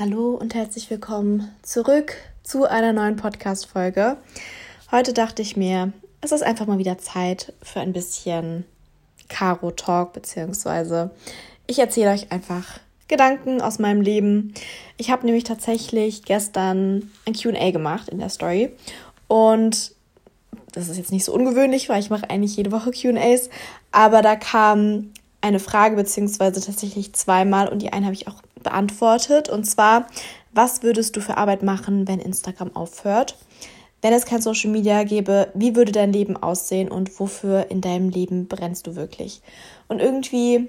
Hallo und herzlich willkommen zurück zu einer neuen Podcast-Folge. Heute dachte ich mir, es ist einfach mal wieder Zeit für ein bisschen Caro-Talk, beziehungsweise ich erzähle euch einfach Gedanken aus meinem Leben. Ich habe nämlich tatsächlich gestern ein QA gemacht in der Story und das ist jetzt nicht so ungewöhnlich, weil ich mache eigentlich jede Woche QAs, aber da kam eine Frage, beziehungsweise tatsächlich zweimal und die eine habe ich auch beantwortet. Und zwar, was würdest du für Arbeit machen, wenn Instagram aufhört? Wenn es kein Social Media gäbe, wie würde dein Leben aussehen und wofür in deinem Leben brennst du wirklich? Und irgendwie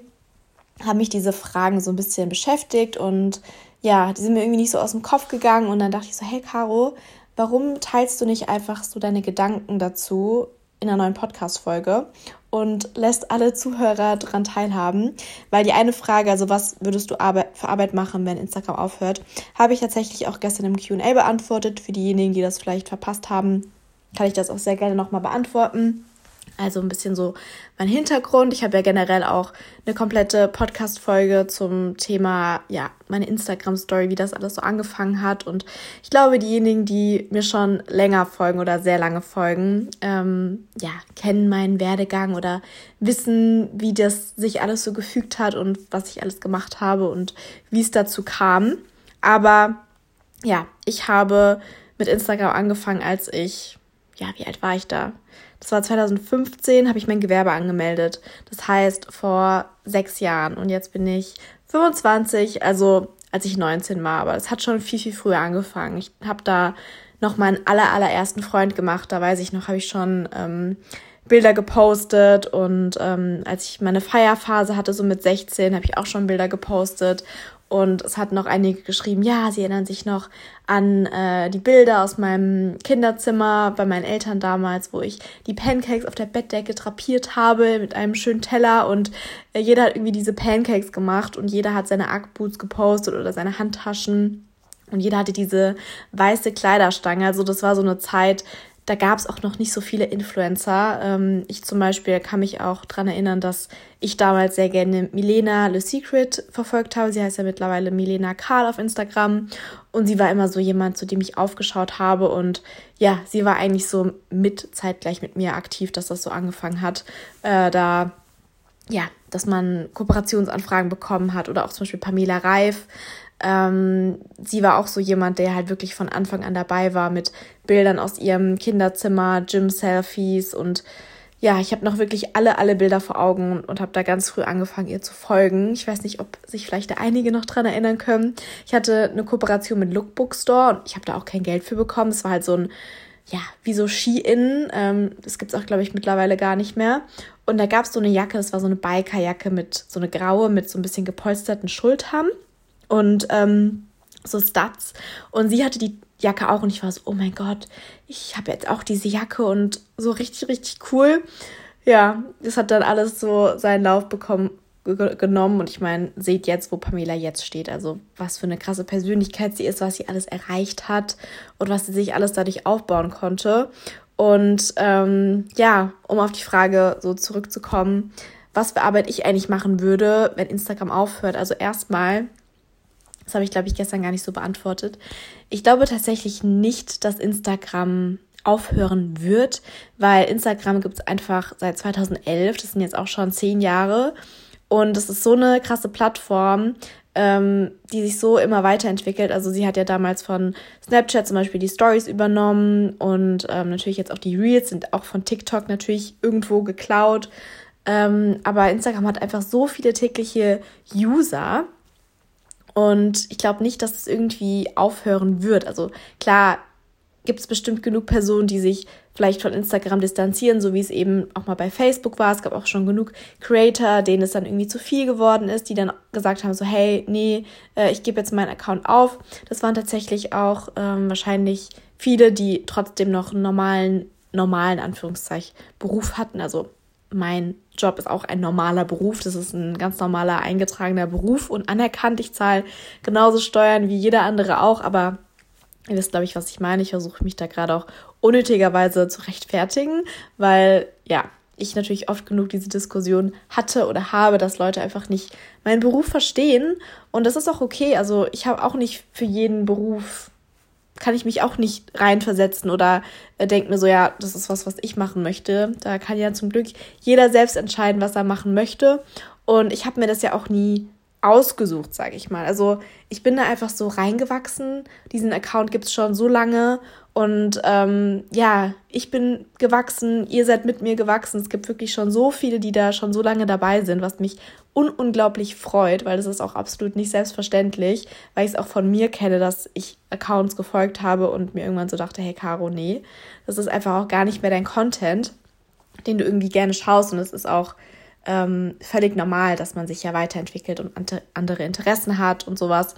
haben mich diese Fragen so ein bisschen beschäftigt und ja, die sind mir irgendwie nicht so aus dem Kopf gegangen und dann dachte ich so, hey Caro, warum teilst du nicht einfach so deine Gedanken dazu in einer neuen Podcast-Folge und lässt alle Zuhörer daran teilhaben, weil die eine Frage, also was würdest du für Arbeit machen, wenn Instagram aufhört, habe ich tatsächlich auch gestern im Q&A beantwortet. Für diejenigen, die das vielleicht verpasst haben, kann ich das auch sehr gerne nochmal beantworten. Also ein bisschen so mein Hintergrund. Ich habe ja generell auch eine komplette Podcast-Folge zum Thema, ja, meine Instagram-Story, wie das alles so angefangen hat. Und ich glaube, diejenigen, die mir schon länger folgen oder sehr lange folgen, ähm, ja, kennen meinen Werdegang oder wissen, wie das sich alles so gefügt hat und was ich alles gemacht habe und wie es dazu kam. Aber ja, ich habe mit Instagram angefangen, als ich, ja, wie alt war ich da? Das war 2015, habe ich mein Gewerbe angemeldet. Das heißt vor sechs Jahren. Und jetzt bin ich 25, also als ich 19 war. Aber es hat schon viel, viel früher angefangen. Ich habe da noch meinen aller, allerersten Freund gemacht. Da weiß ich noch, habe ich schon ähm, Bilder gepostet. Und ähm, als ich meine Feierphase hatte, so mit 16, habe ich auch schon Bilder gepostet. Und es hat noch einige geschrieben, ja, sie erinnern sich noch an äh, die Bilder aus meinem Kinderzimmer bei meinen Eltern damals, wo ich die Pancakes auf der Bettdecke drapiert habe mit einem schönen Teller und äh, jeder hat irgendwie diese Pancakes gemacht und jeder hat seine Ackboots gepostet oder seine Handtaschen. Und jeder hatte diese weiße Kleiderstange. Also das war so eine Zeit, da gab es auch noch nicht so viele Influencer. Ähm, ich zum Beispiel kann mich auch daran erinnern, dass ich damals sehr gerne Milena Le Secret verfolgt habe. Sie heißt ja mittlerweile Milena Karl auf Instagram. Und sie war immer so jemand, zu dem ich aufgeschaut habe. Und ja, sie war eigentlich so mit zeitgleich mit mir aktiv, dass das so angefangen hat. Äh, da ja, dass man Kooperationsanfragen bekommen hat oder auch zum Beispiel Pamela Reif, ähm, sie war auch so jemand, der halt wirklich von Anfang an dabei war mit Bildern aus ihrem Kinderzimmer, Gym-Selfies und ja, ich habe noch wirklich alle, alle Bilder vor Augen und habe da ganz früh angefangen, ihr zu folgen. Ich weiß nicht, ob sich vielleicht einige noch dran erinnern können. Ich hatte eine Kooperation mit Lookbook Store und ich habe da auch kein Geld für bekommen. Es war halt so ein, ja, wie so Ski-In. Ähm, das gibt's auch, glaube ich, mittlerweile gar nicht mehr. Und da gab's so eine Jacke, das war so eine Bikerjacke mit so eine graue, mit so ein bisschen gepolsterten Schultern und ähm, so Studs. Und sie hatte die Jacke auch und ich war so, oh mein Gott, ich habe jetzt auch diese Jacke und so richtig, richtig cool. Ja, das hat dann alles so seinen Lauf bekommen, genommen und ich meine, seht jetzt, wo Pamela jetzt steht. Also was für eine krasse Persönlichkeit sie ist, was sie alles erreicht hat und was sie sich alles dadurch aufbauen konnte. Und ähm, ja, um auf die Frage so zurückzukommen, was für Arbeit ich eigentlich machen würde, wenn Instagram aufhört. Also erstmal das habe ich, glaube ich, gestern gar nicht so beantwortet. Ich glaube tatsächlich nicht, dass Instagram aufhören wird, weil Instagram gibt es einfach seit 2011. Das sind jetzt auch schon zehn Jahre. Und es ist so eine krasse Plattform, ähm, die sich so immer weiterentwickelt. Also sie hat ja damals von Snapchat zum Beispiel die Stories übernommen und ähm, natürlich jetzt auch die Reels sind auch von TikTok natürlich irgendwo geklaut. Ähm, aber Instagram hat einfach so viele tägliche User und ich glaube nicht, dass es irgendwie aufhören wird. Also klar gibt es bestimmt genug Personen, die sich vielleicht von Instagram distanzieren, so wie es eben auch mal bei Facebook war. Es gab auch schon genug Creator, denen es dann irgendwie zu viel geworden ist, die dann gesagt haben, so hey, nee, äh, ich gebe jetzt meinen Account auf. Das waren tatsächlich auch ähm, wahrscheinlich viele, die trotzdem noch einen normalen, normalen Anführungszeichen Beruf hatten. Also mein Job ist auch ein normaler Beruf. Das ist ein ganz normaler eingetragener Beruf und anerkannt. Ich zahle genauso Steuern wie jeder andere auch, aber ihr wisst, glaube ich, was ich meine. Ich versuche mich da gerade auch unnötigerweise zu rechtfertigen, weil ja, ich natürlich oft genug diese Diskussion hatte oder habe, dass Leute einfach nicht meinen Beruf verstehen. Und das ist auch okay. Also ich habe auch nicht für jeden Beruf, kann ich mich auch nicht reinversetzen oder äh, denke mir so, ja, das ist was, was ich machen möchte. Da kann ja zum Glück jeder selbst entscheiden, was er machen möchte. Und ich habe mir das ja auch nie ausgesucht, sage ich mal. Also ich bin da einfach so reingewachsen. Diesen Account gibt es schon so lange und ähm, ja, ich bin gewachsen, ihr seid mit mir gewachsen. Es gibt wirklich schon so viele, die da schon so lange dabei sind, was mich un unglaublich freut, weil das ist auch absolut nicht selbstverständlich, weil ich es auch von mir kenne, dass ich Accounts gefolgt habe und mir irgendwann so dachte, hey Caro, nee, das ist einfach auch gar nicht mehr dein Content, den du irgendwie gerne schaust und es ist auch ähm, völlig normal, dass man sich ja weiterentwickelt und andere Interessen hat und sowas.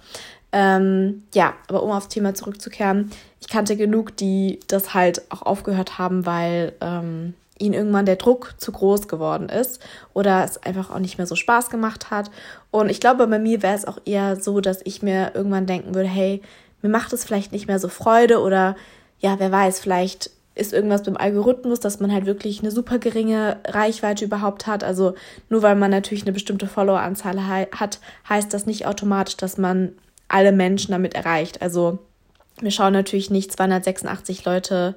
Ähm, ja, aber um aufs Thema zurückzukehren, ich kannte genug, die das halt auch aufgehört haben, weil ähm, ihnen irgendwann der Druck zu groß geworden ist oder es einfach auch nicht mehr so Spaß gemacht hat. Und ich glaube, bei mir wäre es auch eher so, dass ich mir irgendwann denken würde, hey, mir macht es vielleicht nicht mehr so Freude oder ja, wer weiß, vielleicht ist irgendwas beim Algorithmus, dass man halt wirklich eine super geringe Reichweite überhaupt hat. Also nur weil man natürlich eine bestimmte Followeranzahl hat, heißt das nicht automatisch, dass man alle Menschen damit erreicht. Also wir schauen natürlich nicht 286 Leute,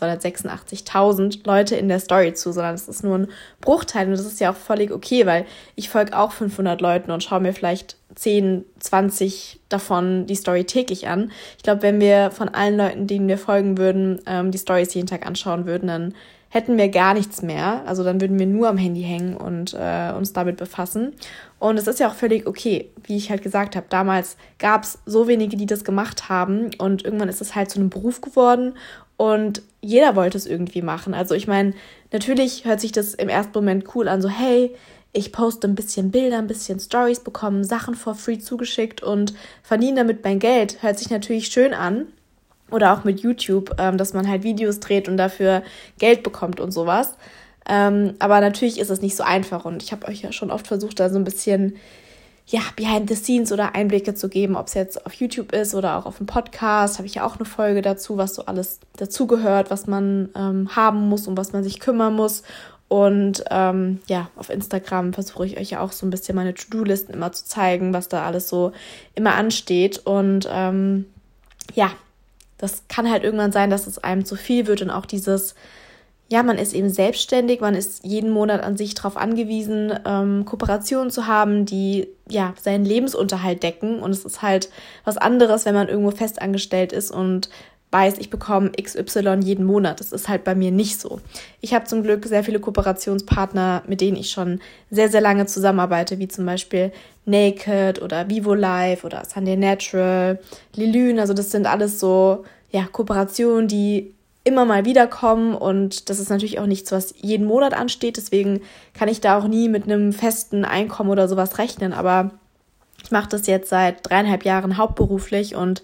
286.000 Leute in der Story zu, sondern es ist nur ein Bruchteil und das ist ja auch völlig okay, weil ich folge auch 500 Leuten und schaue mir vielleicht 10, 20 davon die Story täglich an. Ich glaube, wenn wir von allen Leuten, denen wir folgen würden, ähm, die Stories jeden Tag anschauen würden, dann hätten wir gar nichts mehr. Also dann würden wir nur am Handy hängen und äh, uns damit befassen. Und es ist ja auch völlig okay, wie ich halt gesagt habe. Damals gab es so wenige, die das gemacht haben und irgendwann ist es halt zu einem Beruf geworden und jeder wollte es irgendwie machen. Also ich meine, natürlich hört sich das im ersten Moment cool an, so hey, ich poste ein bisschen Bilder, ein bisschen Stories, bekomme Sachen for free zugeschickt und verdiene damit mein Geld. Hört sich natürlich schön an. Oder auch mit YouTube, ähm, dass man halt Videos dreht und dafür Geld bekommt und sowas. Ähm, aber natürlich ist es nicht so einfach und ich habe euch ja schon oft versucht, da so ein bisschen ja, Behind the Scenes oder Einblicke zu geben, ob es jetzt auf YouTube ist oder auch auf dem Podcast. Habe ich ja auch eine Folge dazu, was so alles dazugehört, was man ähm, haben muss und was man sich kümmern muss. Und ähm, ja, auf Instagram versuche ich euch ja auch so ein bisschen meine To-Do-Listen immer zu zeigen, was da alles so immer ansteht. Und ähm, ja, das kann halt irgendwann sein, dass es einem zu viel wird und auch dieses, ja, man ist eben selbstständig, man ist jeden Monat an sich darauf angewiesen, ähm, Kooperationen zu haben, die ja seinen Lebensunterhalt decken. Und es ist halt was anderes, wenn man irgendwo festangestellt ist und weiß, ich bekomme XY jeden Monat. Das ist halt bei mir nicht so. Ich habe zum Glück sehr viele Kooperationspartner, mit denen ich schon sehr, sehr lange zusammenarbeite, wie zum Beispiel Naked oder Vivo Life oder Sunday Natural, Lilune. Also das sind alles so ja, Kooperationen, die immer mal wieder kommen und das ist natürlich auch nichts, was jeden Monat ansteht. Deswegen kann ich da auch nie mit einem festen Einkommen oder sowas rechnen. Aber ich mache das jetzt seit dreieinhalb Jahren hauptberuflich und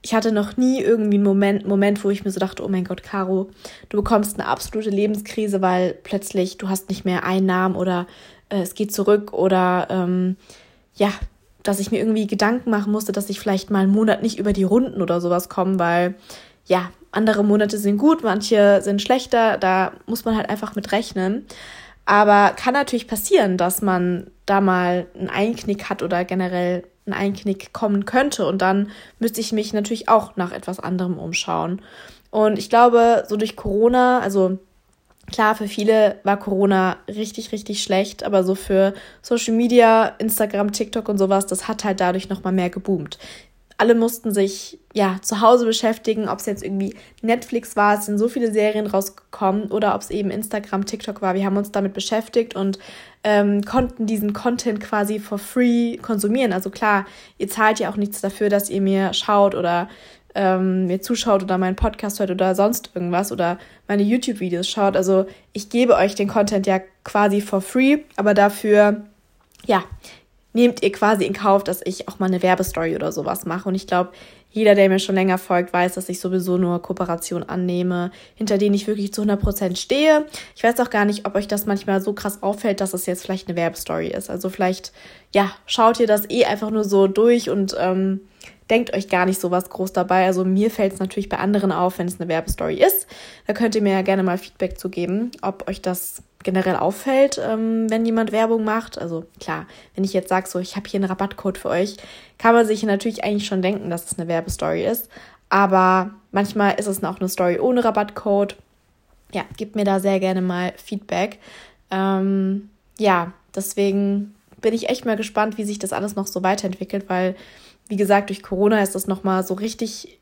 ich hatte noch nie irgendwie einen Moment, Moment, wo ich mir so dachte, oh mein Gott, Caro, du bekommst eine absolute Lebenskrise, weil plötzlich du hast nicht mehr Einnahmen oder äh, es geht zurück oder ähm, ja, dass ich mir irgendwie Gedanken machen musste, dass ich vielleicht mal einen Monat nicht über die Runden oder sowas komme, weil ja, andere Monate sind gut, manche sind schlechter, da muss man halt einfach mit rechnen. Aber kann natürlich passieren, dass man da mal einen Einknick hat oder generell ein Einknick kommen könnte. Und dann müsste ich mich natürlich auch nach etwas anderem umschauen. Und ich glaube, so durch Corona, also klar, für viele war Corona richtig, richtig schlecht, aber so für Social Media, Instagram, TikTok und sowas, das hat halt dadurch nochmal mehr geboomt alle mussten sich ja zu Hause beschäftigen, ob es jetzt irgendwie Netflix war, es sind so viele Serien rausgekommen oder ob es eben Instagram, TikTok war. Wir haben uns damit beschäftigt und ähm, konnten diesen Content quasi for free konsumieren. Also klar, ihr zahlt ja auch nichts dafür, dass ihr mir schaut oder ähm, mir zuschaut oder meinen Podcast hört oder sonst irgendwas oder meine YouTube-Videos schaut. Also ich gebe euch den Content ja quasi for free, aber dafür ja, nehmt ihr quasi in Kauf, dass ich auch mal eine Werbestory oder sowas mache. Und ich glaube, jeder, der mir schon länger folgt, weiß, dass ich sowieso nur Kooperationen annehme, hinter denen ich wirklich zu 100% stehe. Ich weiß auch gar nicht, ob euch das manchmal so krass auffällt, dass es jetzt vielleicht eine Werbestory ist. Also vielleicht, ja, schaut ihr das eh einfach nur so durch und ähm, denkt euch gar nicht so was groß dabei. Also mir fällt es natürlich bei anderen auf, wenn es eine Werbestory ist. Da könnt ihr mir ja gerne mal Feedback zu geben, ob euch das generell auffällt, ähm, wenn jemand Werbung macht. Also klar, wenn ich jetzt sage, so ich habe hier einen Rabattcode für euch, kann man sich natürlich eigentlich schon denken, dass es eine Werbestory ist. Aber manchmal ist es auch eine Story ohne Rabattcode. Ja, gebt mir da sehr gerne mal Feedback. Ähm, ja, deswegen bin ich echt mal gespannt, wie sich das alles noch so weiterentwickelt, weil, wie gesagt, durch Corona ist das nochmal so richtig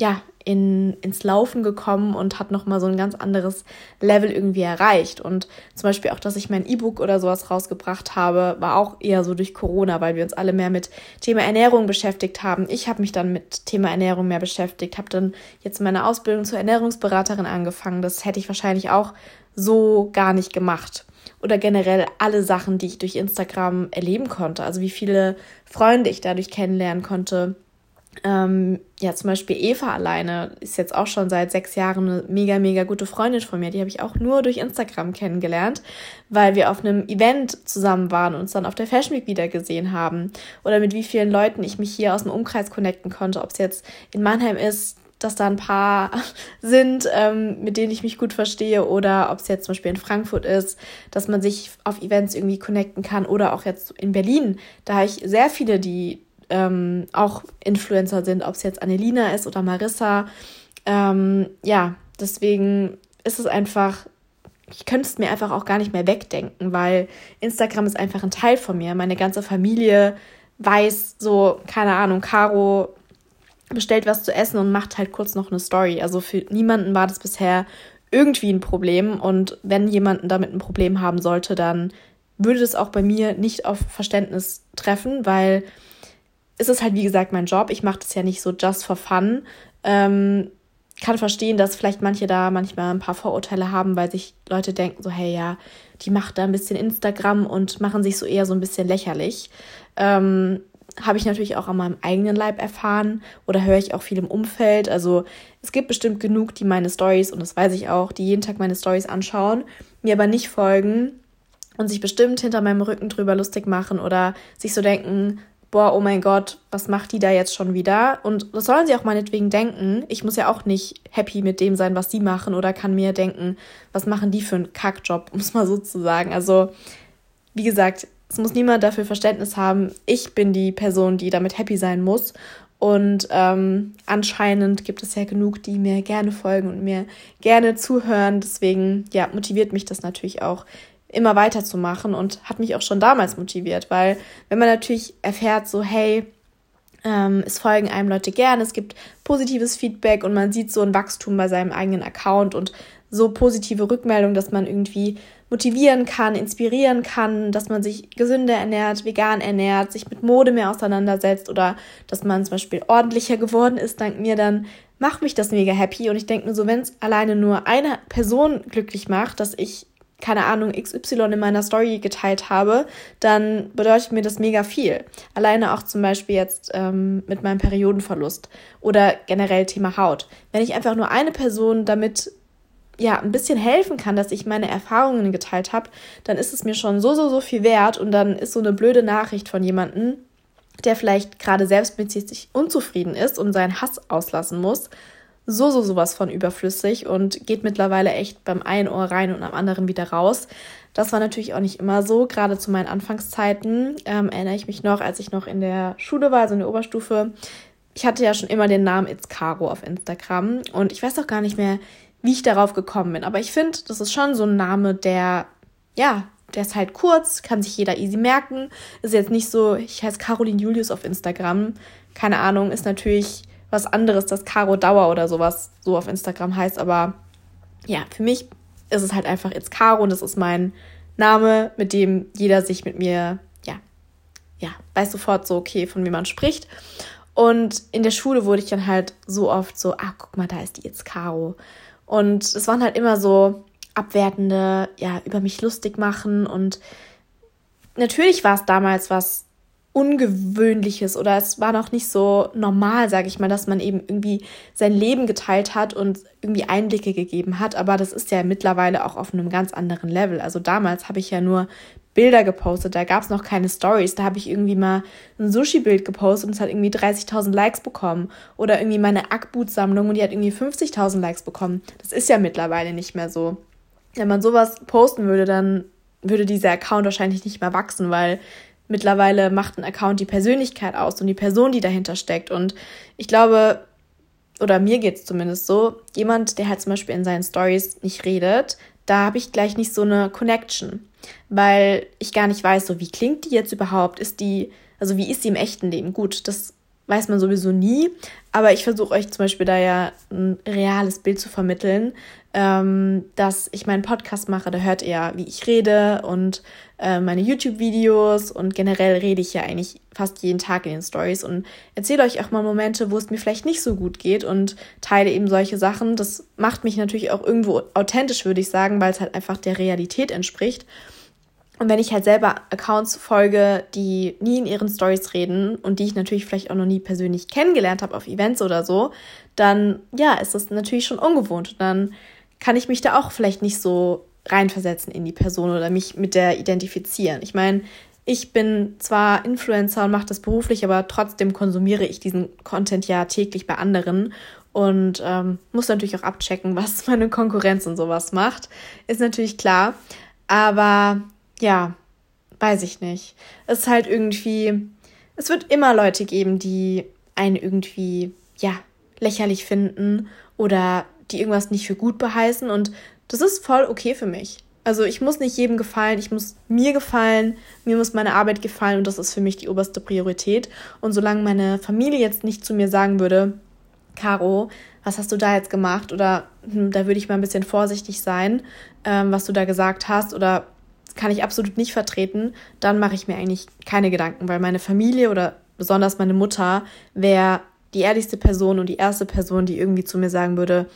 ja, in, ins Laufen gekommen und hat nochmal so ein ganz anderes Level irgendwie erreicht. Und zum Beispiel auch, dass ich mein E-Book oder sowas rausgebracht habe, war auch eher so durch Corona, weil wir uns alle mehr mit Thema Ernährung beschäftigt haben. Ich habe mich dann mit Thema Ernährung mehr beschäftigt, habe dann jetzt meine Ausbildung zur Ernährungsberaterin angefangen. Das hätte ich wahrscheinlich auch so gar nicht gemacht. Oder generell alle Sachen, die ich durch Instagram erleben konnte. Also wie viele Freunde ich dadurch kennenlernen konnte ähm, ja, zum Beispiel Eva alleine ist jetzt auch schon seit sechs Jahren eine mega, mega gute Freundin von mir. Die habe ich auch nur durch Instagram kennengelernt, weil wir auf einem Event zusammen waren und uns dann auf der Fashion Week wieder gesehen haben. Oder mit wie vielen Leuten ich mich hier aus dem Umkreis connecten konnte, ob es jetzt in Mannheim ist, dass da ein paar sind, ähm, mit denen ich mich gut verstehe, oder ob es jetzt zum Beispiel in Frankfurt ist, dass man sich auf Events irgendwie connecten kann, oder auch jetzt in Berlin. Da habe ich sehr viele, die ähm, auch Influencer sind, ob es jetzt Annelina ist oder Marissa. Ähm, ja, deswegen ist es einfach, ich könnte es mir einfach auch gar nicht mehr wegdenken, weil Instagram ist einfach ein Teil von mir. Meine ganze Familie weiß so, keine Ahnung, Caro bestellt was zu essen und macht halt kurz noch eine Story. Also für niemanden war das bisher irgendwie ein Problem und wenn jemanden damit ein Problem haben sollte, dann würde es auch bei mir nicht auf Verständnis treffen, weil ist es halt, wie gesagt, mein Job. Ich mache das ja nicht so just for fun. Ähm, kann verstehen, dass vielleicht manche da manchmal ein paar Vorurteile haben, weil sich Leute denken so, hey, ja, die macht da ein bisschen Instagram und machen sich so eher so ein bisschen lächerlich. Ähm, habe ich natürlich auch an meinem eigenen Leib erfahren oder höre ich auch viel im Umfeld. Also es gibt bestimmt genug, die meine Stories, und das weiß ich auch, die jeden Tag meine Stories anschauen, mir aber nicht folgen und sich bestimmt hinter meinem Rücken drüber lustig machen oder sich so denken, boah, oh mein Gott, was macht die da jetzt schon wieder? Und das sollen sie auch meinetwegen denken. Ich muss ja auch nicht happy mit dem sein, was sie machen oder kann mir denken, was machen die für einen Kackjob, um es mal so zu sagen. Also, wie gesagt, es muss niemand dafür Verständnis haben. Ich bin die Person, die damit happy sein muss. Und ähm, anscheinend gibt es ja genug, die mir gerne folgen und mir gerne zuhören. Deswegen, ja, motiviert mich das natürlich auch, immer weiterzumachen und hat mich auch schon damals motiviert, weil wenn man natürlich erfährt, so hey, ähm, es folgen einem Leute gern, es gibt positives Feedback und man sieht so ein Wachstum bei seinem eigenen Account und so positive Rückmeldungen, dass man irgendwie motivieren kann, inspirieren kann, dass man sich gesünder ernährt, vegan ernährt, sich mit Mode mehr auseinandersetzt oder dass man zum Beispiel ordentlicher geworden ist dank mir, dann macht mich das mega happy. Und ich denke mir so, wenn es alleine nur eine Person glücklich macht, dass ich keine Ahnung, XY in meiner Story geteilt habe, dann bedeutet mir das mega viel. Alleine auch zum Beispiel jetzt ähm, mit meinem Periodenverlust oder generell Thema Haut. Wenn ich einfach nur eine Person damit ja ein bisschen helfen kann, dass ich meine Erfahrungen geteilt habe, dann ist es mir schon so, so, so viel wert und dann ist so eine blöde Nachricht von jemandem, der vielleicht gerade selbst mit sich unzufrieden ist und seinen Hass auslassen muss, so, so sowas von überflüssig und geht mittlerweile echt beim einen Ohr rein und am anderen wieder raus. Das war natürlich auch nicht immer so. Gerade zu meinen Anfangszeiten ähm, erinnere ich mich noch, als ich noch in der Schule war, also in der Oberstufe. Ich hatte ja schon immer den Namen It's Caro auf Instagram und ich weiß auch gar nicht mehr, wie ich darauf gekommen bin. Aber ich finde, das ist schon so ein Name, der, ja, der ist halt kurz, kann sich jeder easy merken. Ist jetzt nicht so, ich heiße Caroline Julius auf Instagram. Keine Ahnung, ist natürlich was anderes, das Caro Dauer oder sowas so auf Instagram heißt. Aber ja, für mich ist es halt einfach jetzt Caro und das ist mein Name, mit dem jeder sich mit mir, ja, ja, weiß sofort so, okay, von wem man spricht. Und in der Schule wurde ich dann halt so oft so, ah, guck mal, da ist die jetzt Caro. Und es waren halt immer so abwertende, ja, über mich lustig machen. Und natürlich war es damals was Ungewöhnliches oder es war noch nicht so normal, sage ich mal, dass man eben irgendwie sein Leben geteilt hat und irgendwie Einblicke gegeben hat. Aber das ist ja mittlerweile auch auf einem ganz anderen Level. Also damals habe ich ja nur Bilder gepostet, da gab es noch keine Stories. Da habe ich irgendwie mal ein Sushi-Bild gepostet und es hat irgendwie 30.000 Likes bekommen. Oder irgendwie meine Ackboot-Sammlung und die hat irgendwie 50.000 Likes bekommen. Das ist ja mittlerweile nicht mehr so. wenn man sowas posten würde, dann würde dieser Account wahrscheinlich nicht mehr wachsen, weil mittlerweile macht ein Account die Persönlichkeit aus und die Person, die dahinter steckt. Und ich glaube, oder mir geht es zumindest so, jemand, der halt zum Beispiel in seinen Stories nicht redet, da habe ich gleich nicht so eine Connection, weil ich gar nicht weiß, so wie klingt die jetzt überhaupt? Ist die, also wie ist die im echten Leben? Gut, das weiß man sowieso nie, aber ich versuche euch zum Beispiel da ja ein reales Bild zu vermitteln, ähm, dass ich meinen Podcast mache, da hört ihr, wie ich rede und äh, meine YouTube-Videos und generell rede ich ja eigentlich fast jeden Tag in den Stories und erzähle euch auch mal Momente, wo es mir vielleicht nicht so gut geht und teile eben solche Sachen. Das macht mich natürlich auch irgendwo authentisch, würde ich sagen, weil es halt einfach der Realität entspricht. Und wenn ich halt selber Accounts folge, die nie in ihren Stories reden und die ich natürlich vielleicht auch noch nie persönlich kennengelernt habe auf Events oder so, dann ja, ist das natürlich schon ungewohnt. Und dann kann ich mich da auch vielleicht nicht so reinversetzen in die Person oder mich mit der identifizieren. Ich meine, ich bin zwar Influencer und mache das beruflich, aber trotzdem konsumiere ich diesen Content ja täglich bei anderen und ähm, muss natürlich auch abchecken, was meine Konkurrenz und sowas macht. Ist natürlich klar. Aber ja, weiß ich nicht. Es ist halt irgendwie, es wird immer Leute geben, die einen irgendwie, ja, lächerlich finden oder die irgendwas nicht für gut beheißen und das ist voll okay für mich. Also ich muss nicht jedem gefallen, ich muss mir gefallen, mir muss meine Arbeit gefallen und das ist für mich die oberste Priorität. Und solange meine Familie jetzt nicht zu mir sagen würde, Caro, was hast du da jetzt gemacht? Oder hm, da würde ich mal ein bisschen vorsichtig sein, ähm, was du da gesagt hast oder kann ich absolut nicht vertreten, dann mache ich mir eigentlich keine Gedanken, weil meine Familie oder besonders meine Mutter wäre die ehrlichste Person und die erste Person, die irgendwie zu mir sagen würde,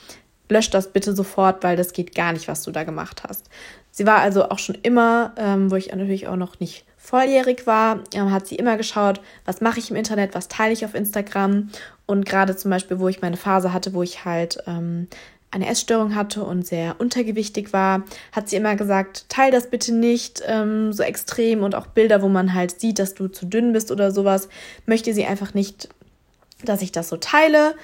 lösch das bitte sofort, weil das geht gar nicht, was du da gemacht hast. Sie war also auch schon immer, ähm, wo ich natürlich auch noch nicht volljährig war, ähm, hat sie immer geschaut, was mache ich im Internet, was teile ich auf Instagram. Und gerade zum Beispiel, wo ich meine Phase hatte, wo ich halt ähm, eine Essstörung hatte und sehr untergewichtig war, hat sie immer gesagt, teil das bitte nicht ähm, so extrem und auch Bilder, wo man halt sieht, dass du zu dünn bist oder sowas, möchte sie einfach nicht, dass ich das so teile.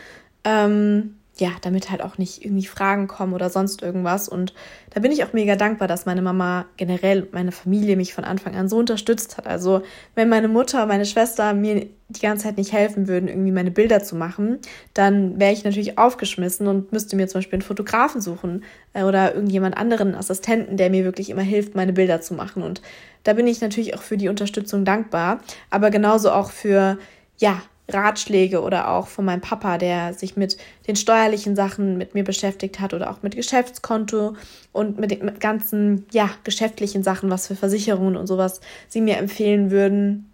Ähm, ja, damit halt auch nicht irgendwie Fragen kommen oder sonst irgendwas. Und da bin ich auch mega dankbar, dass meine Mama generell, meine Familie mich von Anfang an so unterstützt hat. Also wenn meine Mutter, meine Schwester mir die ganze Zeit nicht helfen würden, irgendwie meine Bilder zu machen, dann wäre ich natürlich aufgeschmissen und müsste mir zum Beispiel einen Fotografen suchen äh, oder irgendjemand anderen Assistenten, der mir wirklich immer hilft, meine Bilder zu machen. Und da bin ich natürlich auch für die Unterstützung dankbar, aber genauso auch für ja, Ratschläge oder auch von meinem Papa, der sich mit den steuerlichen Sachen mit mir beschäftigt hat oder auch mit Geschäftskonto und mit den ganzen, ja, geschäftlichen Sachen, was für Versicherungen und sowas sie mir empfehlen würden.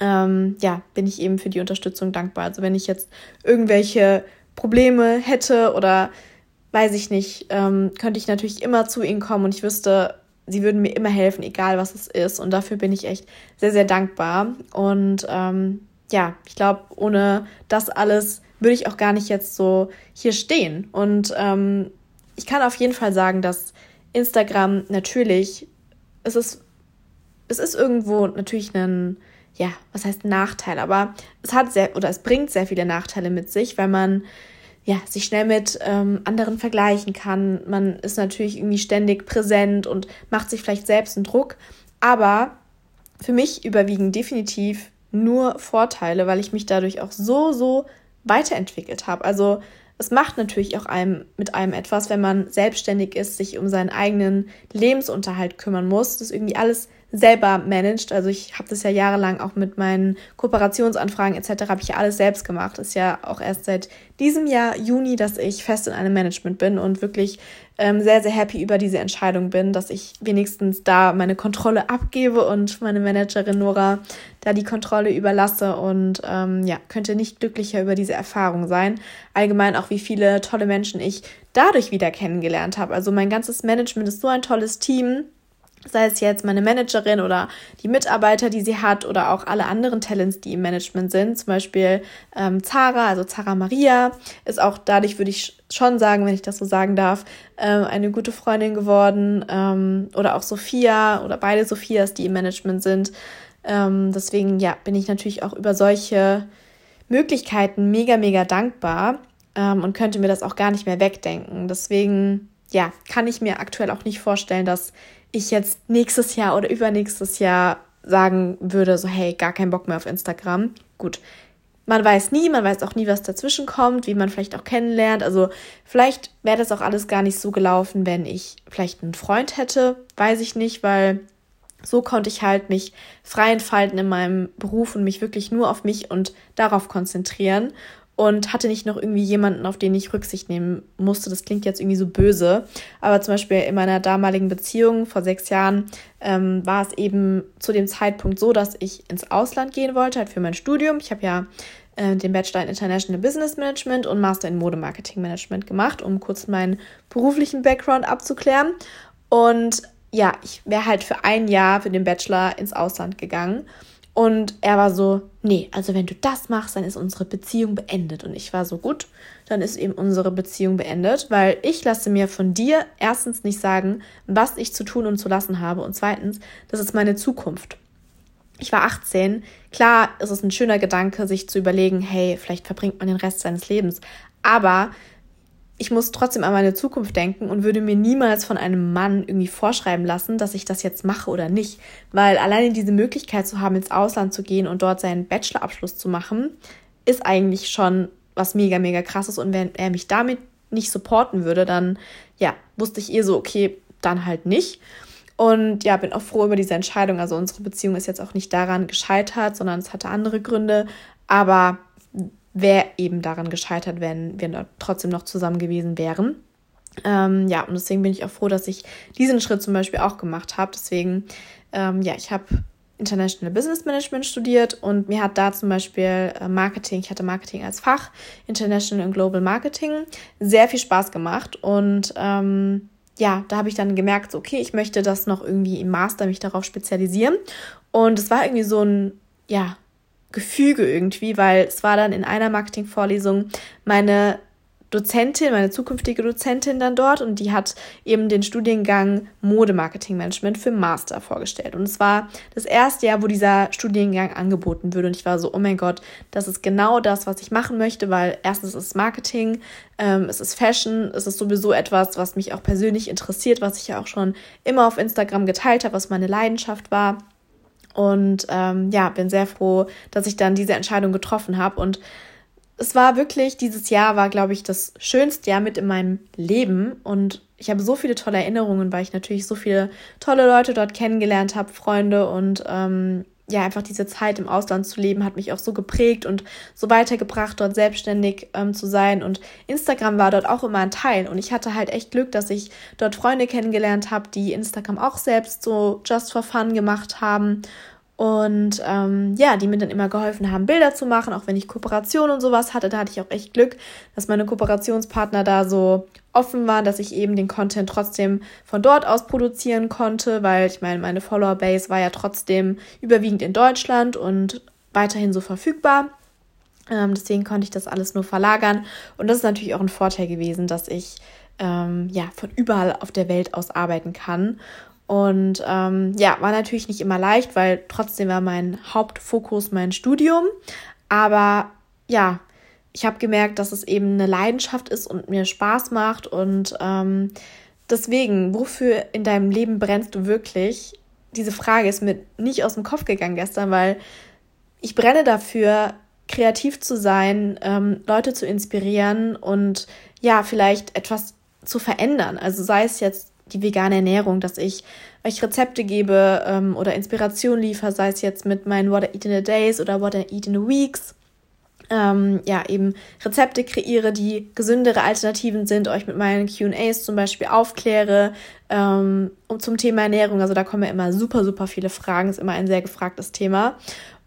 Ähm, ja, bin ich eben für die Unterstützung dankbar. Also wenn ich jetzt irgendwelche Probleme hätte oder weiß ich nicht, ähm, könnte ich natürlich immer zu ihnen kommen und ich wüsste, sie würden mir immer helfen, egal was es ist. Und dafür bin ich echt sehr, sehr dankbar. Und ähm, ja, ich glaube, ohne das alles würde ich auch gar nicht jetzt so hier stehen. Und ähm, ich kann auf jeden Fall sagen, dass Instagram natürlich, es ist, es ist irgendwo natürlich ein, ja, was heißt Nachteil, aber es hat sehr oder es bringt sehr viele Nachteile mit sich, weil man ja, sich schnell mit ähm, anderen vergleichen kann. Man ist natürlich irgendwie ständig präsent und macht sich vielleicht selbst einen Druck. Aber für mich überwiegen definitiv nur Vorteile, weil ich mich dadurch auch so, so weiterentwickelt habe. Also es macht natürlich auch einem mit einem etwas, wenn man selbstständig ist, sich um seinen eigenen Lebensunterhalt kümmern muss, das irgendwie alles selber managt. Also ich habe das ja jahrelang auch mit meinen Kooperationsanfragen etc. habe ich ja alles selbst gemacht. Ist ja auch erst seit diesem Jahr Juni, dass ich fest in einem Management bin und wirklich ähm, sehr, sehr happy über diese Entscheidung bin, dass ich wenigstens da meine Kontrolle abgebe und meine Managerin Nora da die Kontrolle überlasse und ähm, ja, könnte nicht glücklicher über diese Erfahrung sein. Allgemein auch, wie viele tolle Menschen ich dadurch wieder kennengelernt habe. Also mein ganzes Management ist so ein tolles Team sei es jetzt meine Managerin oder die Mitarbeiter, die sie hat oder auch alle anderen Talents, die im Management sind. Zum Beispiel ähm, Zara, also Zara Maria, ist auch dadurch, würde ich schon sagen, wenn ich das so sagen darf, ähm, eine gute Freundin geworden. Ähm, oder auch Sophia oder beide Sophias, die im Management sind. Ähm, deswegen, ja, bin ich natürlich auch über solche Möglichkeiten mega, mega dankbar und könnte mir das auch gar nicht mehr wegdenken. Deswegen ja, kann ich mir aktuell auch nicht vorstellen, dass ich jetzt nächstes Jahr oder übernächstes Jahr sagen würde, so hey, gar keinen Bock mehr auf Instagram. Gut, man weiß nie, man weiß auch nie, was dazwischen kommt, wie man vielleicht auch kennenlernt. Also vielleicht wäre das auch alles gar nicht so gelaufen, wenn ich vielleicht einen Freund hätte, weiß ich nicht, weil so konnte ich halt mich frei entfalten in meinem Beruf und mich wirklich nur auf mich und darauf konzentrieren und hatte nicht noch irgendwie jemanden, auf den ich Rücksicht nehmen musste. Das klingt jetzt irgendwie so böse, aber zum Beispiel in meiner damaligen Beziehung vor sechs Jahren ähm, war es eben zu dem Zeitpunkt so, dass ich ins Ausland gehen wollte, halt für mein Studium. Ich habe ja äh, den Bachelor in International Business Management und Master in Modemarketing Management gemacht, um kurz meinen beruflichen Background abzuklären. Und ja, ich wäre halt für ein Jahr für den Bachelor ins Ausland gegangen. Und er war so, nee, also wenn du das machst, dann ist unsere Beziehung beendet. Und ich war so, gut, dann ist eben unsere Beziehung beendet, weil ich lasse mir von dir erstens nicht sagen, was ich zu tun und zu lassen habe. Und zweitens, das ist meine Zukunft. Ich war 18. Klar ist es ein schöner Gedanke, sich zu überlegen, hey, vielleicht verbringt man den Rest seines Lebens. Aber ich muss trotzdem an meine Zukunft denken und würde mir niemals von einem Mann irgendwie vorschreiben lassen, dass ich das jetzt mache oder nicht. Weil alleine diese Möglichkeit zu haben, ins Ausland zu gehen und dort seinen Bachelorabschluss zu machen, ist eigentlich schon was mega, mega krasses. Und wenn er mich damit nicht supporten würde, dann, ja, wusste ich eh so, okay, dann halt nicht. Und ja, bin auch froh über diese Entscheidung. Also unsere Beziehung ist jetzt auch nicht daran gescheitert, sondern es hatte andere Gründe. Aber wäre eben daran gescheitert, wenn wir trotzdem noch zusammen gewesen wären. Ähm, ja, und deswegen bin ich auch froh, dass ich diesen Schritt zum Beispiel auch gemacht habe. Deswegen, ähm, ja, ich habe International Business Management studiert und mir hat da zum Beispiel äh, Marketing, ich hatte Marketing als Fach, International und Global Marketing, sehr viel Spaß gemacht und ähm, ja, da habe ich dann gemerkt, so, okay, ich möchte das noch irgendwie im Master mich darauf spezialisieren und es war irgendwie so ein, ja, Gefüge irgendwie, weil es war dann in einer Marketingvorlesung meine Dozentin, meine zukünftige Dozentin dann dort und die hat eben den Studiengang Modemarketingmanagement für Master vorgestellt. Und es war das erste Jahr, wo dieser Studiengang angeboten würde. Und ich war so, oh mein Gott, das ist genau das, was ich machen möchte, weil erstens ist Marketing, ähm, es ist Fashion, es ist sowieso etwas, was mich auch persönlich interessiert, was ich ja auch schon immer auf Instagram geteilt habe, was meine Leidenschaft war. Und ähm, ja, bin sehr froh, dass ich dann diese Entscheidung getroffen habe. Und es war wirklich, dieses Jahr war, glaube ich, das schönste Jahr mit in meinem Leben. Und ich habe so viele tolle Erinnerungen, weil ich natürlich so viele tolle Leute dort kennengelernt habe, Freunde und ähm, ja, einfach diese Zeit im Ausland zu leben, hat mich auch so geprägt und so weitergebracht, dort selbstständig ähm, zu sein. Und Instagram war dort auch immer ein Teil. Und ich hatte halt echt Glück, dass ich dort Freunde kennengelernt habe, die Instagram auch selbst so just for fun gemacht haben. Und ähm, ja, die mir dann immer geholfen haben, Bilder zu machen, auch wenn ich Kooperation und sowas hatte. Da hatte ich auch echt Glück, dass meine Kooperationspartner da so offen waren, dass ich eben den Content trotzdem von dort aus produzieren konnte, weil ich meine, meine Follower-Base war ja trotzdem überwiegend in Deutschland und weiterhin so verfügbar. Ähm, deswegen konnte ich das alles nur verlagern. Und das ist natürlich auch ein Vorteil gewesen, dass ich ähm, ja von überall auf der Welt aus arbeiten kann. Und ähm, ja, war natürlich nicht immer leicht, weil trotzdem war mein Hauptfokus mein Studium. Aber ja, ich habe gemerkt, dass es eben eine Leidenschaft ist und mir Spaß macht. Und ähm, deswegen, wofür in deinem Leben brennst du wirklich? Diese Frage ist mir nicht aus dem Kopf gegangen gestern, weil ich brenne dafür, kreativ zu sein, ähm, Leute zu inspirieren und ja, vielleicht etwas zu verändern. Also sei es jetzt die vegane Ernährung, dass ich euch Rezepte gebe ähm, oder Inspiration liefere, sei es jetzt mit meinen What I Eat in a Days oder What I Eat in a Weeks. Ähm, ja, eben Rezepte kreiere, die gesündere Alternativen sind, euch mit meinen QAs zum Beispiel aufkläre ähm, und zum Thema Ernährung. Also da kommen ja immer super, super viele Fragen, ist immer ein sehr gefragtes Thema.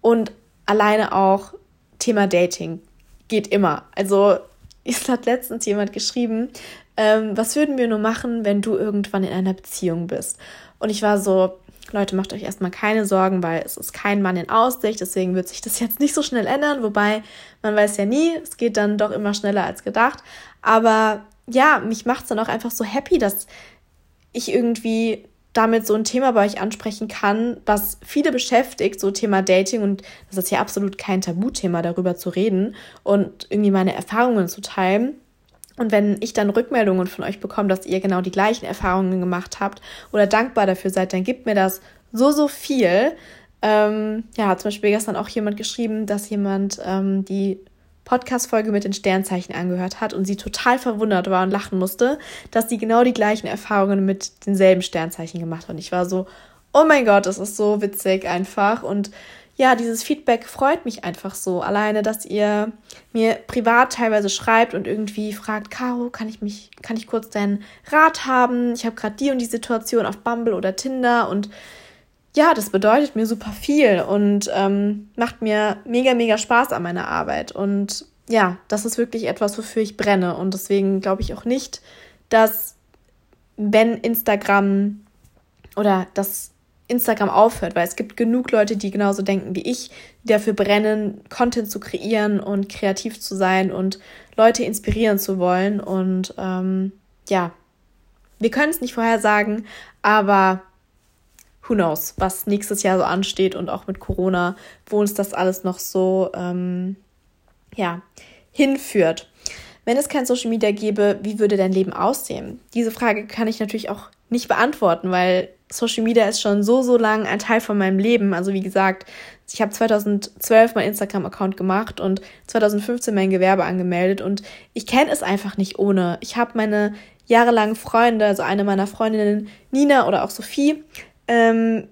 Und alleine auch Thema Dating geht immer. Also es hat letztens jemand geschrieben, ähm, was würden wir nur machen, wenn du irgendwann in einer Beziehung bist? Und ich war so, Leute, macht euch erstmal keine Sorgen, weil es ist kein Mann in Aussicht, deswegen wird sich das jetzt nicht so schnell ändern, wobei man weiß ja nie, es geht dann doch immer schneller als gedacht. Aber ja, mich macht es dann auch einfach so happy, dass ich irgendwie damit so ein Thema bei euch ansprechen kann, was viele beschäftigt, so Thema Dating und das ist ja absolut kein Tabuthema, darüber zu reden und irgendwie meine Erfahrungen zu teilen. Und wenn ich dann Rückmeldungen von euch bekomme, dass ihr genau die gleichen Erfahrungen gemacht habt oder dankbar dafür seid, dann gibt mir das so, so viel. Ähm, ja, zum Beispiel gestern auch jemand geschrieben, dass jemand ähm, die Podcast-Folge mit den Sternzeichen angehört hat und sie total verwundert war und lachen musste, dass sie genau die gleichen Erfahrungen mit denselben Sternzeichen gemacht hat. Und ich war so, oh mein Gott, das ist so witzig einfach. Und ja, dieses Feedback freut mich einfach so. Alleine, dass ihr mir privat teilweise schreibt und irgendwie fragt, Caro, kann ich mich, kann ich kurz deinen Rat haben? Ich habe gerade die und die Situation auf Bumble oder Tinder und ja, das bedeutet mir super viel und ähm, macht mir mega, mega Spaß an meiner Arbeit. Und ja, das ist wirklich etwas, wofür ich brenne. Und deswegen glaube ich auch nicht, dass wenn Instagram oder das Instagram aufhört, weil es gibt genug Leute, die genauso denken wie ich, die dafür brennen, Content zu kreieren und kreativ zu sein und Leute inspirieren zu wollen. Und ähm, ja, wir können es nicht vorhersagen, aber who knows, was nächstes Jahr so ansteht und auch mit Corona, wo uns das alles noch so ähm, ja, hinführt. Wenn es kein Social Media gäbe, wie würde dein Leben aussehen? Diese Frage kann ich natürlich auch nicht beantworten, weil Social Media ist schon so, so lang ein Teil von meinem Leben. Also wie gesagt, ich habe 2012 mein Instagram-Account gemacht und 2015 mein Gewerbe angemeldet und ich kenne es einfach nicht ohne. Ich habe meine jahrelangen Freunde, also eine meiner Freundinnen, Nina oder auch Sophie, ähm,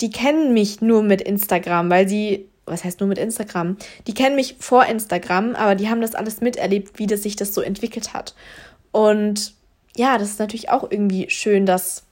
die kennen mich nur mit Instagram, weil sie, was heißt nur mit Instagram? Die kennen mich vor Instagram, aber die haben das alles miterlebt, wie das sich das so entwickelt hat. Und ja, das ist natürlich auch irgendwie schön, dass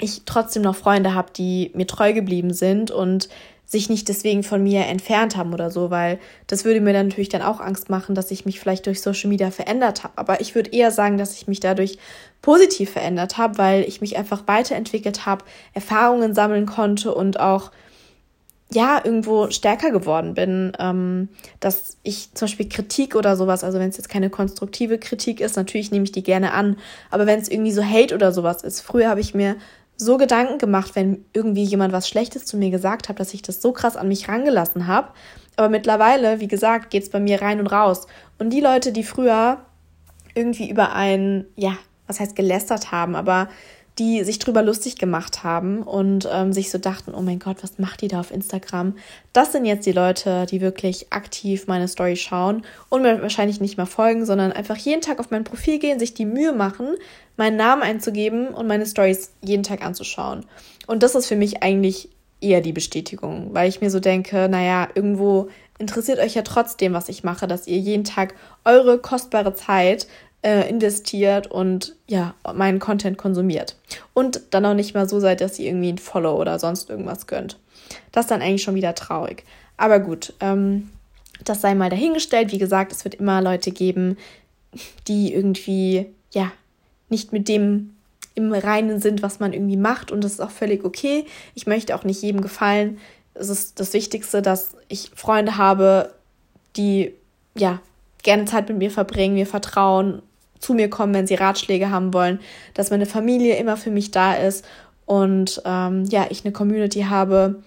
ich trotzdem noch Freunde habe, die mir treu geblieben sind und sich nicht deswegen von mir entfernt haben oder so, weil das würde mir dann natürlich dann auch Angst machen, dass ich mich vielleicht durch Social Media verändert habe. Aber ich würde eher sagen, dass ich mich dadurch positiv verändert habe, weil ich mich einfach weiterentwickelt habe, Erfahrungen sammeln konnte und auch ja, irgendwo stärker geworden bin, ähm, dass ich zum Beispiel Kritik oder sowas, also wenn es jetzt keine konstruktive Kritik ist, natürlich nehme ich die gerne an, aber wenn es irgendwie so Hate oder sowas ist, früher habe ich mir so Gedanken gemacht, wenn irgendwie jemand was Schlechtes zu mir gesagt hat, dass ich das so krass an mich rangelassen habe. Aber mittlerweile, wie gesagt, geht es bei mir rein und raus. Und die Leute, die früher irgendwie über ein, ja, was heißt gelästert haben, aber die sich drüber lustig gemacht haben und ähm, sich so dachten, oh mein Gott, was macht die da auf Instagram? Das sind jetzt die Leute, die wirklich aktiv meine Story schauen und mir wahrscheinlich nicht mehr folgen, sondern einfach jeden Tag auf mein Profil gehen, sich die Mühe machen, meinen Namen einzugeben und meine Stories jeden Tag anzuschauen. Und das ist für mich eigentlich eher die Bestätigung, weil ich mir so denke, naja, irgendwo interessiert euch ja trotzdem, was ich mache, dass ihr jeden Tag eure kostbare Zeit äh, investiert und ja, meinen Content konsumiert. Und dann auch nicht mal so seid, dass ihr irgendwie ein Follow oder sonst irgendwas gönnt. Das ist dann eigentlich schon wieder traurig. Aber gut, ähm, das sei mal dahingestellt. Wie gesagt, es wird immer Leute geben, die irgendwie, ja, nicht mit dem im Reinen sind, was man irgendwie macht. Und das ist auch völlig okay. Ich möchte auch nicht jedem gefallen. Es ist das Wichtigste, dass ich Freunde habe, die ja gerne Zeit mit mir verbringen, mir vertrauen zu mir kommen, wenn sie Ratschläge haben wollen, dass meine Familie immer für mich da ist und ähm, ja, ich eine Community habe,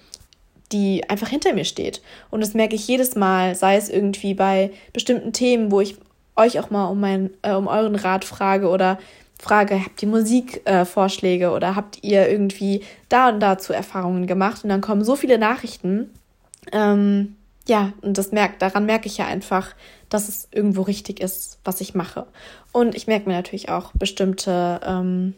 die einfach hinter mir steht. Und das merke ich jedes Mal, sei es irgendwie bei bestimmten Themen, wo ich euch auch mal um, mein, äh, um euren Rat frage oder frage, habt ihr Musikvorschläge äh, oder habt ihr irgendwie da und dazu Erfahrungen gemacht? Und dann kommen so viele Nachrichten. Ähm, ja, und das merkt, daran merke ich ja einfach, dass es irgendwo richtig ist, was ich mache. Und ich merke mir natürlich auch bestimmte ähm,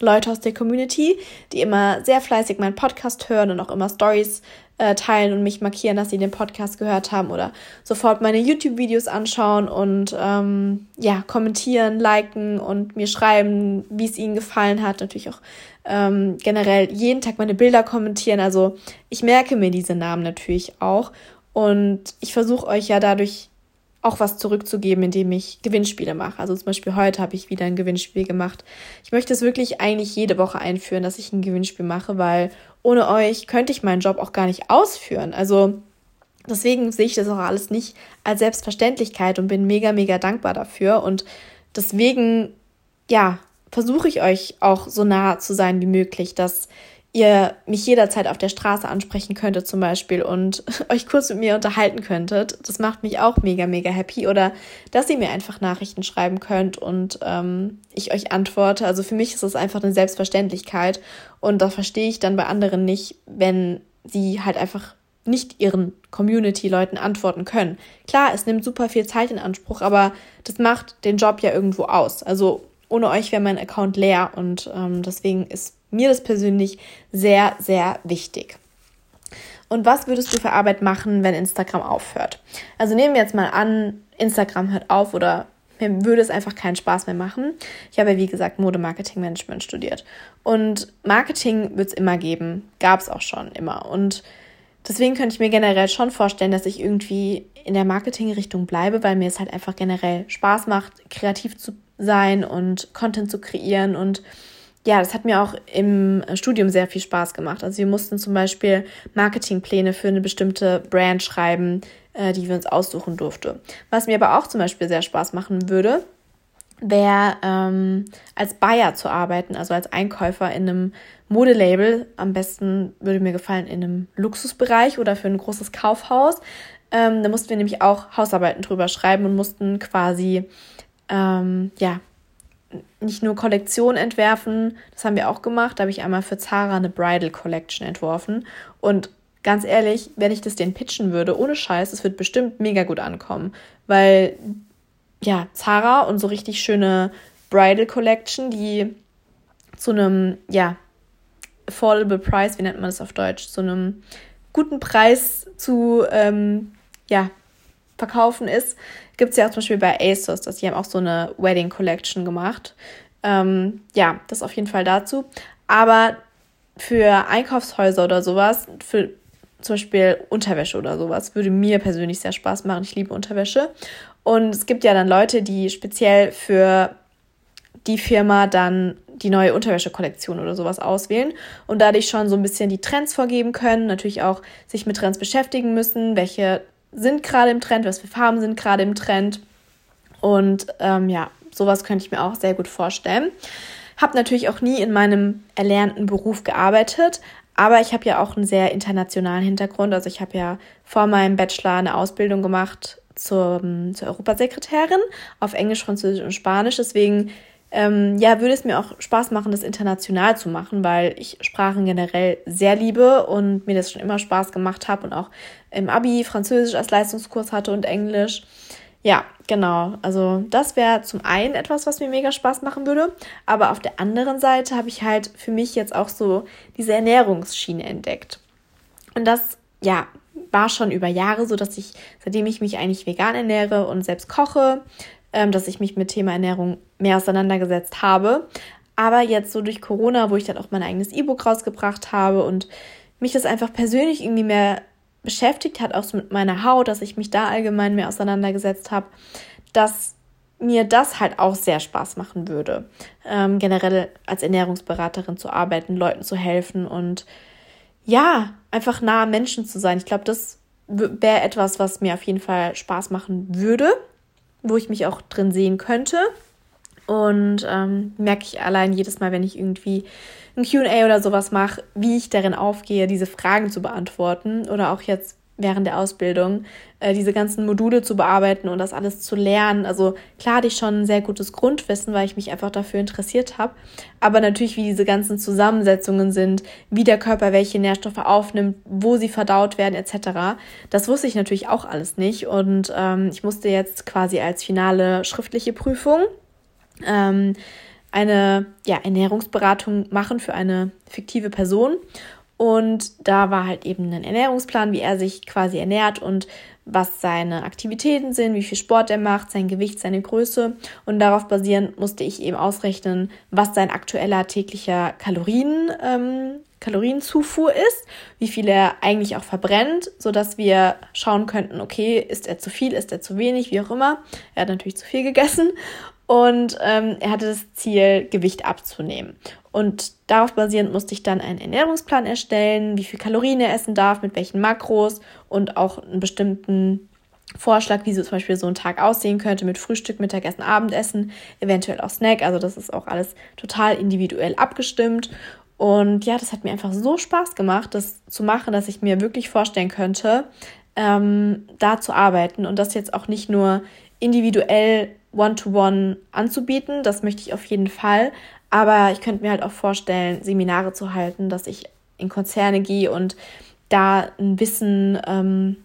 Leute aus der Community, die immer sehr fleißig meinen Podcast hören und auch immer Stories äh, teilen und mich markieren, dass sie den Podcast gehört haben oder sofort meine YouTube-Videos anschauen und ähm, ja, kommentieren, liken und mir schreiben, wie es ihnen gefallen hat. Natürlich auch ähm, generell jeden Tag meine Bilder kommentieren. Also ich merke mir diese Namen natürlich auch und ich versuche euch ja dadurch auch was zurückzugeben, indem ich Gewinnspiele mache. Also zum Beispiel heute habe ich wieder ein Gewinnspiel gemacht. Ich möchte es wirklich eigentlich jede Woche einführen, dass ich ein Gewinnspiel mache, weil ohne euch könnte ich meinen Job auch gar nicht ausführen. Also deswegen sehe ich das auch alles nicht als Selbstverständlichkeit und bin mega, mega dankbar dafür. Und deswegen, ja, versuche ich euch auch so nah zu sein wie möglich, dass ihr mich jederzeit auf der Straße ansprechen könntet zum Beispiel und euch kurz mit mir unterhalten könntet. Das macht mich auch mega, mega happy. Oder dass ihr mir einfach Nachrichten schreiben könnt und ähm, ich euch antworte. Also für mich ist das einfach eine Selbstverständlichkeit und da verstehe ich dann bei anderen nicht, wenn sie halt einfach nicht ihren Community-Leuten antworten können. Klar, es nimmt super viel Zeit in Anspruch, aber das macht den Job ja irgendwo aus. Also ohne euch wäre mein Account leer und ähm, deswegen ist mir das persönlich sehr, sehr wichtig. Und was würdest du für Arbeit machen, wenn Instagram aufhört? Also nehmen wir jetzt mal an, Instagram hört auf oder mir würde es einfach keinen Spaß mehr machen. Ich habe ja, wie gesagt, Mode-Marketing-Management studiert. Und Marketing wird es immer geben. Gab es auch schon immer. Und deswegen könnte ich mir generell schon vorstellen, dass ich irgendwie in der Marketing-Richtung bleibe, weil mir es halt einfach generell Spaß macht, kreativ zu sein und Content zu kreieren und ja, das hat mir auch im Studium sehr viel Spaß gemacht. Also wir mussten zum Beispiel Marketingpläne für eine bestimmte Brand schreiben, äh, die wir uns aussuchen durften. Was mir aber auch zum Beispiel sehr Spaß machen würde, wäre ähm, als Buyer zu arbeiten, also als Einkäufer in einem Modelabel. Am besten würde mir gefallen in einem Luxusbereich oder für ein großes Kaufhaus. Ähm, da mussten wir nämlich auch Hausarbeiten drüber schreiben und mussten quasi ähm, ja nicht nur Kollektion entwerfen, das haben wir auch gemacht. Da habe ich einmal für Zara eine Bridal Collection entworfen. Und ganz ehrlich, wenn ich das denen pitchen würde, ohne Scheiß, es wird bestimmt mega gut ankommen. Weil, ja, Zara und so richtig schöne Bridal Collection, die zu einem, ja, affordable Price, wie nennt man das auf Deutsch, zu einem guten Preis zu, ähm, ja, verkaufen ist, gibt es ja auch zum Beispiel bei ASOS, dass die haben auch so eine Wedding Collection gemacht. Ähm, ja, das auf jeden Fall dazu. Aber für Einkaufshäuser oder sowas, für zum Beispiel Unterwäsche oder sowas, würde mir persönlich sehr Spaß machen. Ich liebe Unterwäsche. Und es gibt ja dann Leute, die speziell für die Firma dann die neue Unterwäsche-Kollektion oder sowas auswählen und dadurch schon so ein bisschen die Trends vorgeben können, natürlich auch sich mit Trends beschäftigen müssen, welche sind gerade im Trend, was für Farben sind gerade im Trend. Und ähm, ja, sowas könnte ich mir auch sehr gut vorstellen. Habe natürlich auch nie in meinem erlernten Beruf gearbeitet, aber ich habe ja auch einen sehr internationalen Hintergrund. Also ich habe ja vor meinem Bachelor eine Ausbildung gemacht zur, zur Europasekretärin auf Englisch, Französisch und Spanisch. Deswegen ähm, ja, würde es mir auch Spaß machen, das international zu machen, weil ich Sprachen generell sehr liebe und mir das schon immer Spaß gemacht habe und auch im Abi Französisch als Leistungskurs hatte und Englisch. Ja, genau. Also das wäre zum einen etwas, was mir mega Spaß machen würde. Aber auf der anderen Seite habe ich halt für mich jetzt auch so diese Ernährungsschiene entdeckt. Und das, ja, war schon über Jahre so, dass ich, seitdem ich mich eigentlich vegan ernähre und selbst koche, ähm, dass ich mich mit Thema Ernährung mehr auseinandergesetzt habe. Aber jetzt so durch Corona, wo ich dann auch mein eigenes E-Book rausgebracht habe und mich das einfach persönlich irgendwie mehr beschäftigt hat, auch so mit meiner Haut, dass ich mich da allgemein mehr auseinandergesetzt habe, dass mir das halt auch sehr Spaß machen würde, ähm, generell als Ernährungsberaterin zu arbeiten, Leuten zu helfen und ja, einfach nah am Menschen zu sein. Ich glaube, das wäre etwas, was mir auf jeden Fall Spaß machen würde wo ich mich auch drin sehen könnte. Und ähm, merke ich allein jedes Mal, wenn ich irgendwie ein QA oder sowas mache, wie ich darin aufgehe, diese Fragen zu beantworten oder auch jetzt während der Ausbildung, äh, diese ganzen Module zu bearbeiten und das alles zu lernen. Also klar hatte ich schon ein sehr gutes Grundwissen, weil ich mich einfach dafür interessiert habe. Aber natürlich, wie diese ganzen Zusammensetzungen sind, wie der Körper welche Nährstoffe aufnimmt, wo sie verdaut werden, etc. Das wusste ich natürlich auch alles nicht. Und ähm, ich musste jetzt quasi als finale schriftliche Prüfung ähm, eine ja, Ernährungsberatung machen für eine fiktive Person. Und da war halt eben ein Ernährungsplan, wie er sich quasi ernährt und was seine Aktivitäten sind, wie viel Sport er macht, sein Gewicht, seine Größe. Und darauf basierend musste ich eben ausrechnen, was sein aktueller täglicher Kalorien, ähm, Kalorienzufuhr ist, wie viel er eigentlich auch verbrennt, sodass wir schauen könnten, okay, ist er zu viel, ist er zu wenig, wie auch immer. Er hat natürlich zu viel gegessen und ähm, er hatte das Ziel, Gewicht abzunehmen. Und darauf basierend musste ich dann einen Ernährungsplan erstellen, wie viel Kalorien er essen darf, mit welchen Makros und auch einen bestimmten Vorschlag, wie so zum Beispiel so ein Tag aussehen könnte mit Frühstück, Mittagessen, Abendessen, eventuell auch Snack. Also das ist auch alles total individuell abgestimmt. Und ja, das hat mir einfach so Spaß gemacht, das zu machen, dass ich mir wirklich vorstellen könnte, ähm, da zu arbeiten und das jetzt auch nicht nur individuell One-to-One -one anzubieten, das möchte ich auf jeden Fall, aber ich könnte mir halt auch vorstellen, Seminare zu halten, dass ich in Konzerne gehe und da ein Wissen ähm,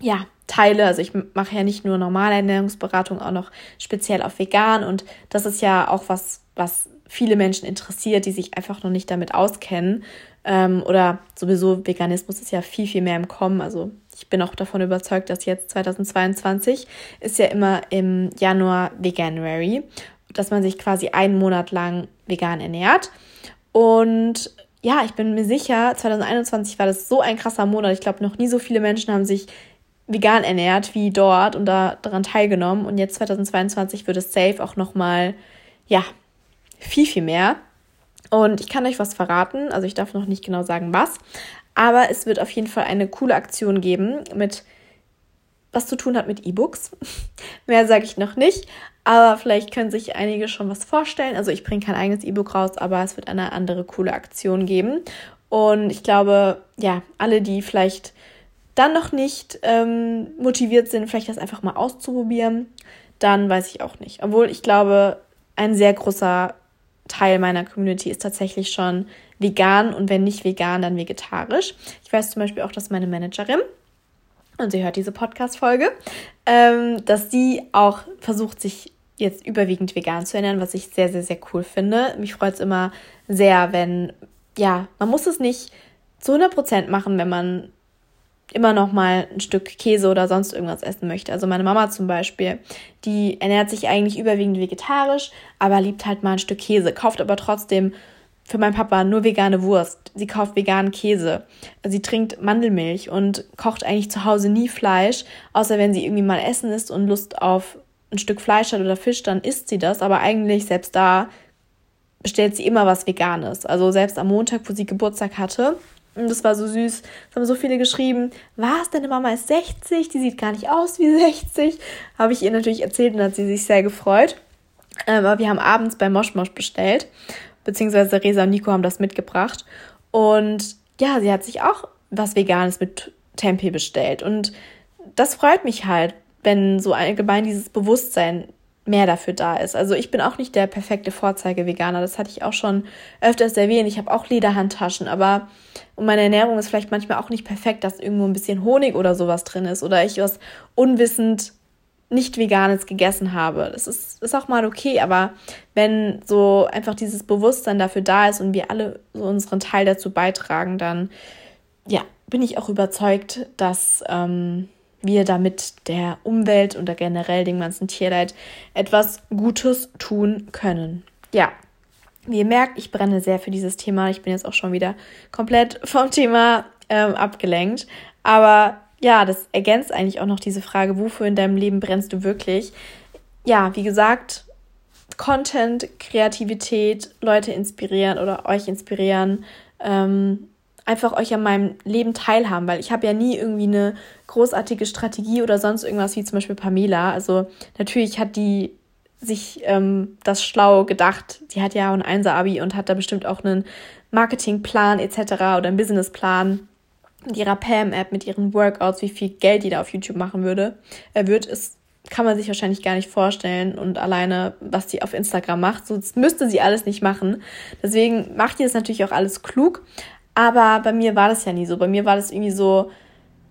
ja, teile. Also ich mache ja nicht nur normale Ernährungsberatung, auch noch speziell auf vegan. Und das ist ja auch was, was viele Menschen interessiert, die sich einfach noch nicht damit auskennen. Ähm, oder sowieso Veganismus ist ja viel, viel mehr im Kommen. Also ich bin auch davon überzeugt, dass jetzt 2022 ist ja immer im Januar Veganuary, dass man sich quasi einen Monat lang vegan ernährt. Und ja, ich bin mir sicher, 2021 war das so ein krasser Monat. Ich glaube, noch nie so viele Menschen haben sich vegan ernährt wie dort und da daran teilgenommen. Und jetzt 2022 wird es safe auch nochmal, ja, viel, viel mehr. Und ich kann euch was verraten, also ich darf noch nicht genau sagen, was, aber es wird auf jeden Fall eine coole Aktion geben mit was zu tun hat mit E-Books. Mehr sage ich noch nicht, aber vielleicht können sich einige schon was vorstellen. Also ich bringe kein eigenes E-Book raus, aber es wird eine andere coole Aktion geben. Und ich glaube, ja, alle, die vielleicht dann noch nicht ähm, motiviert sind, vielleicht das einfach mal auszuprobieren, dann weiß ich auch nicht. Obwohl ich glaube, ein sehr großer Teil meiner Community ist tatsächlich schon vegan und wenn nicht vegan, dann vegetarisch. Ich weiß zum Beispiel auch, dass meine Managerin, und sie hört diese Podcast-Folge, ähm, dass sie auch versucht, sich jetzt überwiegend vegan zu ernähren, was ich sehr, sehr, sehr cool finde. Mich freut es immer sehr, wenn, ja, man muss es nicht zu 100% machen, wenn man immer noch mal ein Stück Käse oder sonst irgendwas essen möchte. Also meine Mama zum Beispiel, die ernährt sich eigentlich überwiegend vegetarisch, aber liebt halt mal ein Stück Käse, kauft aber trotzdem für meinen Papa nur vegane Wurst. Sie kauft veganen Käse. Sie trinkt Mandelmilch und kocht eigentlich zu Hause nie Fleisch, außer wenn sie irgendwie mal essen ist und Lust auf ein Stück Fleisch hat oder Fisch, dann isst sie das. Aber eigentlich selbst da bestellt sie immer was Veganes. Also selbst am Montag, wo sie Geburtstag hatte, und das war so süß. Es haben so viele geschrieben, was, deine Mama ist 60, die sieht gar nicht aus wie 60. Habe ich ihr natürlich erzählt und hat sie sich sehr gefreut. Ähm, aber wir haben abends bei Moschmosch bestellt, beziehungsweise Resa und Nico haben das mitgebracht. Und ja, sie hat sich auch was Veganes mit Tempeh bestellt. Und das freut mich halt, wenn so allgemein dieses Bewusstsein mehr dafür da ist. Also ich bin auch nicht der perfekte Vorzeige-Veganer. Das hatte ich auch schon öfters erwähnt. Ich habe auch Lederhandtaschen, aber meine Ernährung ist vielleicht manchmal auch nicht perfekt, dass irgendwo ein bisschen Honig oder sowas drin ist oder ich was unwissend nicht veganes gegessen habe. Das ist, ist auch mal okay, aber wenn so einfach dieses Bewusstsein dafür da ist und wir alle so unseren Teil dazu beitragen, dann ja, bin ich auch überzeugt, dass ähm, wir damit der Umwelt oder generell dem ganzen Tierleid etwas Gutes tun können. Ja, wie ihr merkt, ich brenne sehr für dieses Thema. Ich bin jetzt auch schon wieder komplett vom Thema ähm, abgelenkt. Aber ja, das ergänzt eigentlich auch noch diese Frage, wofür in deinem Leben brennst du wirklich? Ja, wie gesagt, Content, Kreativität, Leute inspirieren oder euch inspirieren, ähm, einfach euch an meinem Leben teilhaben, weil ich habe ja nie irgendwie eine großartige Strategie oder sonst irgendwas wie zum Beispiel Pamela. Also natürlich hat die sich ähm, das schlau gedacht. Die hat ja auch ein Einser-Abi und hat da bestimmt auch einen Marketingplan etc. oder einen Businessplan mit ihrer Pam-App, mit ihren Workouts, wie viel Geld die da auf YouTube machen würde. Er wird es kann man sich wahrscheinlich gar nicht vorstellen und alleine, was sie auf Instagram macht, so müsste sie alles nicht machen. Deswegen macht ihr es natürlich auch alles klug. Aber bei mir war das ja nie so. Bei mir war das irgendwie so,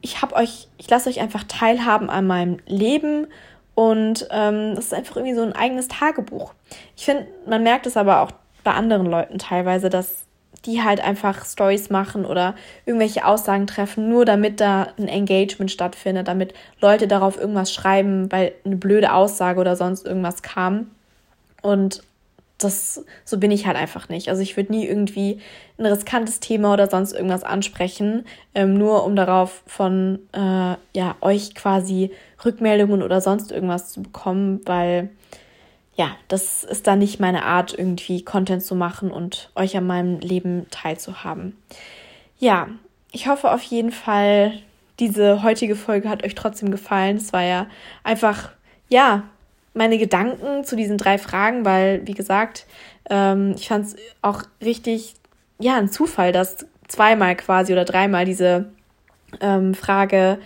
ich habe euch, ich lasse euch einfach teilhaben an meinem Leben und ähm, das ist einfach irgendwie so ein eigenes Tagebuch. Ich finde, man merkt es aber auch bei anderen Leuten teilweise, dass die halt einfach Stories machen oder irgendwelche Aussagen treffen, nur damit da ein Engagement stattfindet, damit Leute darauf irgendwas schreiben, weil eine blöde Aussage oder sonst irgendwas kam. Und das, so bin ich halt einfach nicht. Also ich würde nie irgendwie ein riskantes Thema oder sonst irgendwas ansprechen, ähm, nur um darauf von äh, ja, euch quasi Rückmeldungen oder sonst irgendwas zu bekommen, weil ja, das ist dann nicht meine Art, irgendwie Content zu machen und euch an meinem Leben teilzuhaben. Ja, ich hoffe auf jeden Fall, diese heutige Folge hat euch trotzdem gefallen. Es war ja einfach, ja, meine Gedanken zu diesen drei Fragen, weil, wie gesagt, ähm, ich fand es auch richtig ja ein Zufall, dass zweimal quasi oder dreimal diese ähm, Frage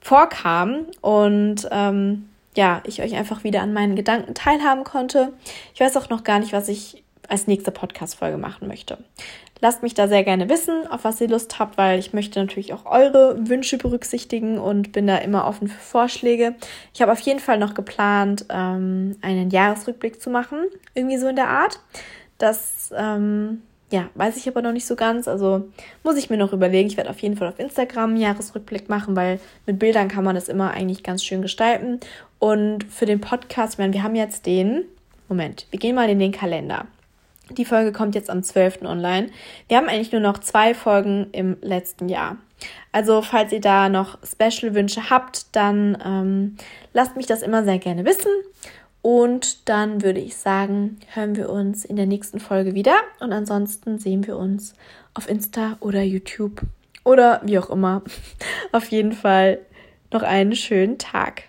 vorkam und ähm, ja, ich euch einfach wieder an meinen Gedanken teilhaben konnte. Ich weiß auch noch gar nicht, was ich als nächste Podcast-Folge machen möchte. Lasst mich da sehr gerne wissen, auf was ihr Lust habt, weil ich möchte natürlich auch eure Wünsche berücksichtigen und bin da immer offen für Vorschläge. Ich habe auf jeden Fall noch geplant, ähm, einen Jahresrückblick zu machen, irgendwie so in der Art. Das ähm, ja, weiß ich aber noch nicht so ganz. Also muss ich mir noch überlegen. Ich werde auf jeden Fall auf Instagram einen Jahresrückblick machen, weil mit Bildern kann man das immer eigentlich ganz schön gestalten. Und für den Podcast, ich meine, wir haben jetzt den, Moment, wir gehen mal in den Kalender. Die Folge kommt jetzt am 12. online. Wir haben eigentlich nur noch zwei Folgen im letzten Jahr. Also, falls ihr da noch Special-Wünsche habt, dann ähm, lasst mich das immer sehr gerne wissen. Und dann würde ich sagen, hören wir uns in der nächsten Folge wieder. Und ansonsten sehen wir uns auf Insta oder YouTube oder wie auch immer. Auf jeden Fall noch einen schönen Tag.